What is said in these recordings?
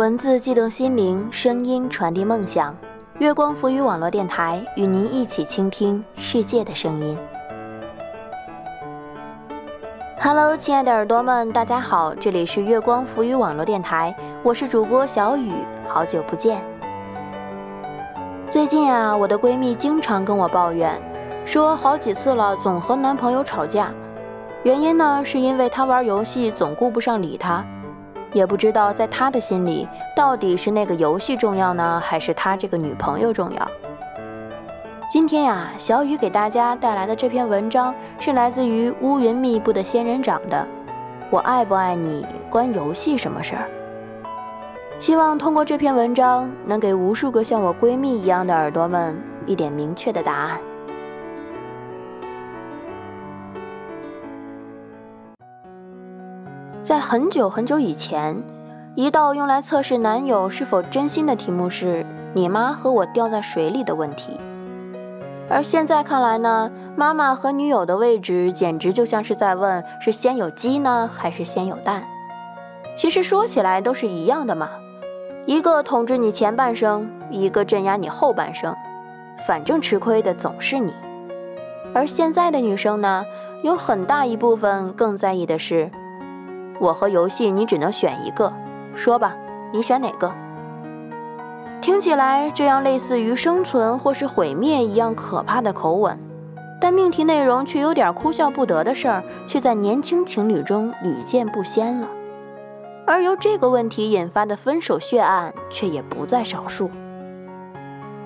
文字悸动心灵，声音传递梦想。月光浮语网络电台与您一起倾听世界的声音。Hello，亲爱的耳朵们，大家好，这里是月光浮语网络电台，我是主播小雨，好久不见。最近啊，我的闺蜜经常跟我抱怨，说好几次了，总和男朋友吵架。原因呢，是因为她玩游戏总顾不上理他，也不知道在他的心里，到底是那个游戏重要呢，还是他这个女朋友重要？今天呀，小雨给大家带来的这篇文章是来自于乌云密布的仙人掌的《我爱不爱你关游戏什么事儿》。希望通过这篇文章，能给无数个像我闺蜜一样的耳朵们一点明确的答案。在很久很久以前，一道用来测试男友是否真心的题目是“你妈和我掉在水里”的问题。而现在看来呢，妈妈和女友的位置简直就像是在问：是先有鸡呢，还是先有蛋？其实说起来都是一样的嘛，一个统治你前半生，一个镇压你后半生，反正吃亏的总是你。而现在的女生呢，有很大一部分更在意的是：我和游戏你只能选一个，说吧，你选哪个？听起来这样类似于生存或是毁灭一样可怕的口吻，但命题内容却有点哭笑不得的事儿，却在年轻情侣中屡见不鲜了。而由这个问题引发的分手血案却也不在少数。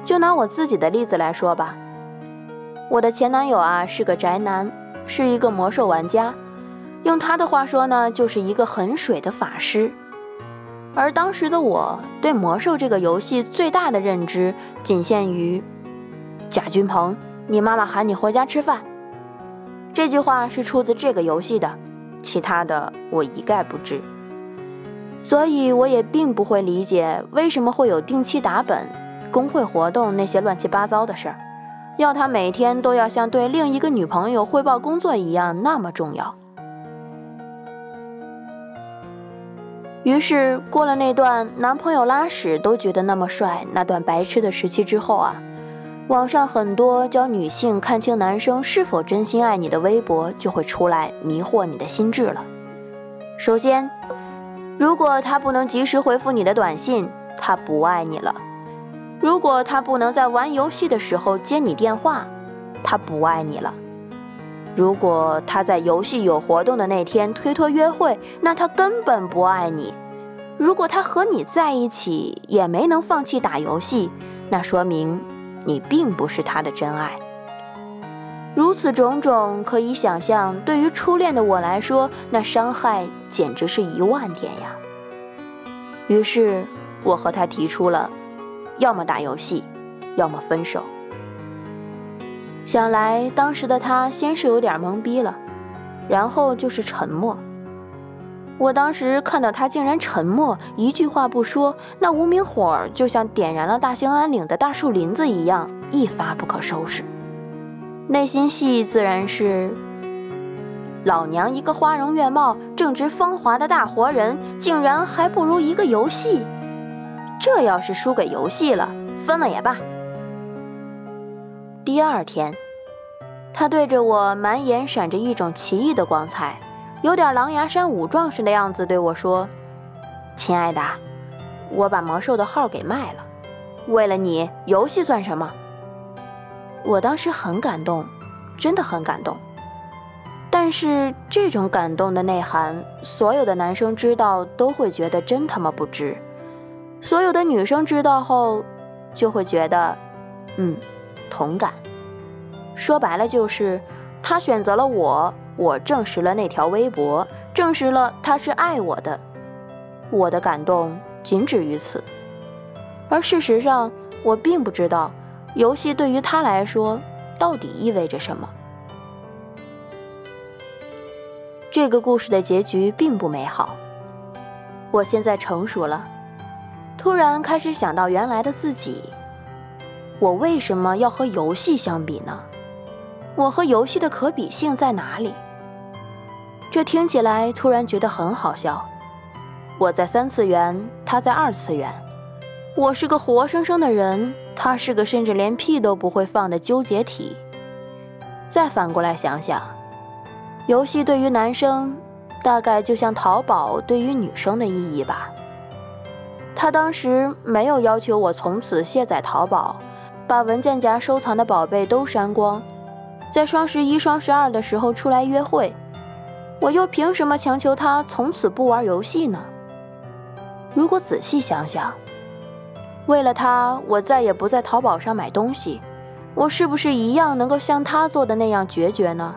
就拿我自己的例子来说吧，我的前男友啊是个宅男，是一个魔兽玩家，用他的话说呢，就是一个很水的法师。而当时的我对魔兽这个游戏最大的认知，仅限于“贾君鹏，你妈妈喊你回家吃饭”这句话是出自这个游戏的，其他的我一概不知。所以我也并不会理解为什么会有定期打本、工会活动那些乱七八糟的事儿，要他每天都要像对另一个女朋友汇报工作一样那么重要。于是过了那段男朋友拉屎都觉得那么帅、那段白痴的时期之后啊，网上很多教女性看清男生是否真心爱你的微博就会出来迷惑你的心智了。首先，如果他不能及时回复你的短信，他不爱你了；如果他不能在玩游戏的时候接你电话，他不爱你了；如果他在游戏有活动的那天推脱约会，那他根本不爱你。如果他和你在一起也没能放弃打游戏，那说明你并不是他的真爱。如此种种，可以想象，对于初恋的我来说，那伤害简直是一万点呀。于是，我和他提出了，要么打游戏，要么分手。想来当时的他先是有点懵逼了，然后就是沉默。我当时看到他竟然沉默，一句话不说，那无名火就像点燃了大兴安岭的大树林子一样，一发不可收拾。内心戏自然是：老娘一个花容月貌、正值芳华的大活人，竟然还不如一个游戏。这要是输给游戏了，分了也罢。第二天，他对着我满眼闪着一种奇异的光彩。有点狼牙山五壮士的样子，对我说：“亲爱的，我把魔兽的号给卖了，为了你，游戏算什么？”我当时很感动，真的很感动。但是这种感动的内涵，所有的男生知道都会觉得真他妈不值；所有的女生知道后，就会觉得，嗯，同感。说白了就是，他选择了我。我证实了那条微博，证实了他是爱我的，我的感动仅止于此。而事实上，我并不知道游戏对于他来说到底意味着什么。这个故事的结局并不美好。我现在成熟了，突然开始想到原来的自己，我为什么要和游戏相比呢？我和游戏的可比性在哪里？这听起来突然觉得很好笑，我在三次元，他在二次元。我是个活生生的人，他是个甚至连屁都不会放的纠结体。再反过来想想，游戏对于男生，大概就像淘宝对于女生的意义吧。他当时没有要求我从此卸载淘宝，把文件夹收藏的宝贝都删光，在双十一、双十二的时候出来约会。我又凭什么强求他从此不玩游戏呢？如果仔细想想，为了他，我再也不在淘宝上买东西，我是不是一样能够像他做的那样决绝呢？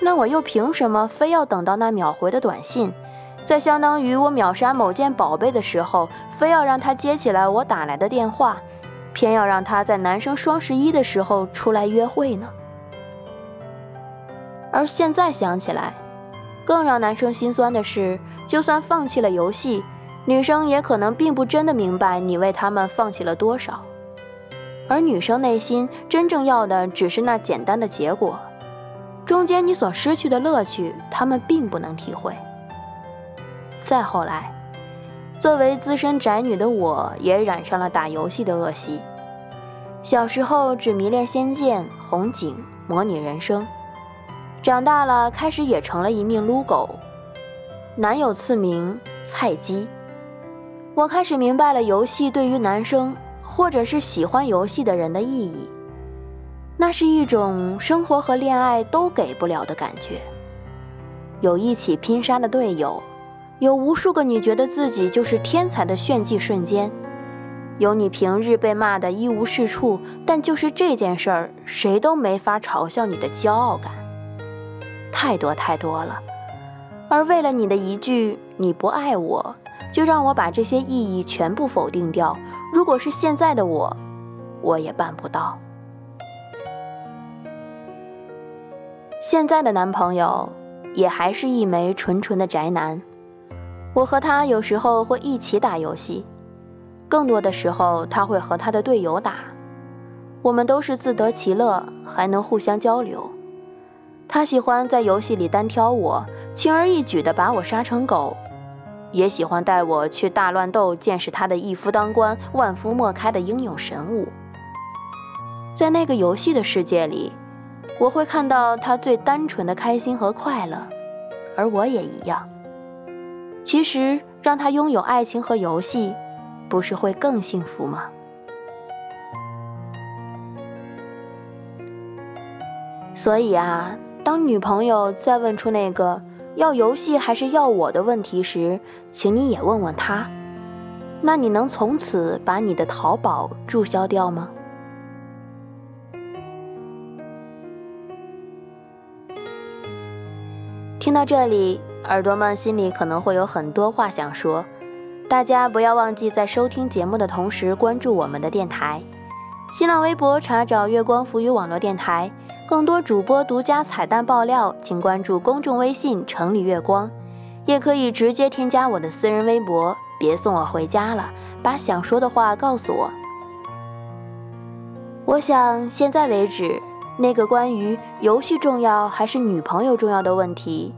那我又凭什么非要等到那秒回的短信，在相当于我秒杀某件宝贝的时候，非要让他接起来我打来的电话，偏要让他在男生双十一的时候出来约会呢？而现在想起来，更让男生心酸的是，就算放弃了游戏。女生也可能并不真的明白你为他们放弃了多少，而女生内心真正要的只是那简单的结果，中间你所失去的乐趣，他们并不能体会。再后来，作为资深宅女的我，也染上了打游戏的恶习。小时候只迷恋《仙剑》《红警》《模拟人生》，长大了开始也成了一命撸狗，男友赐名菜鸡。我开始明白了游戏对于男生，或者是喜欢游戏的人的意义。那是一种生活和恋爱都给不了的感觉。有一起拼杀的队友，有无数个你觉得自己就是天才的炫技瞬间，有你平日被骂的一无是处，但就是这件事儿谁都没法嘲笑你的骄傲感。太多太多了。而为了你的一句“你不爱我”。就让我把这些意义全部否定掉。如果是现在的我，我也办不到。现在的男朋友也还是一枚纯纯的宅男。我和他有时候会一起打游戏，更多的时候他会和他的队友打。我们都是自得其乐，还能互相交流。他喜欢在游戏里单挑我，轻而易举地把我杀成狗。也喜欢带我去大乱斗，见识他的一夫当关、万夫莫开的英勇神武。在那个游戏的世界里，我会看到他最单纯的开心和快乐，而我也一样。其实，让他拥有爱情和游戏，不是会更幸福吗？所以啊，当女朋友再问出那个。要游戏还是要我的问题时，请你也问问他。那你能从此把你的淘宝注销掉吗？听到这里，耳朵们心里可能会有很多话想说。大家不要忘记在收听节目的同时关注我们的电台，新浪微博查找“月光浮语网络电台”。更多主播独家彩蛋爆料，请关注公众微信“城里月光”，也可以直接添加我的私人微博。别送我回家了，把想说的话告诉我。我想，现在为止，那个关于游戏重要还是女朋友重要的问题，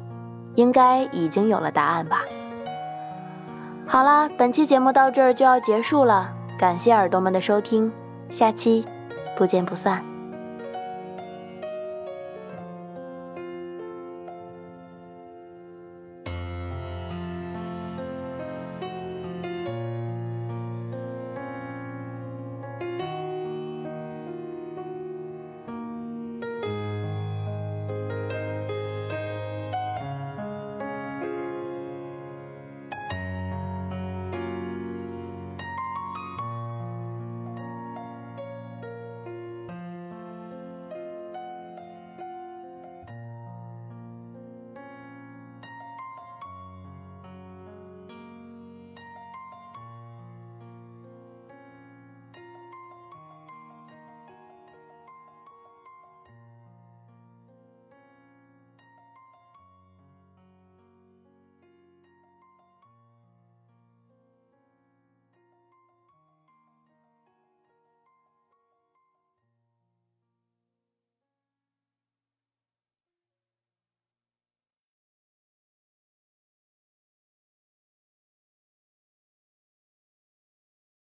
应该已经有了答案吧。好啦，本期节目到这儿就要结束了，感谢耳朵们的收听，下期不见不散。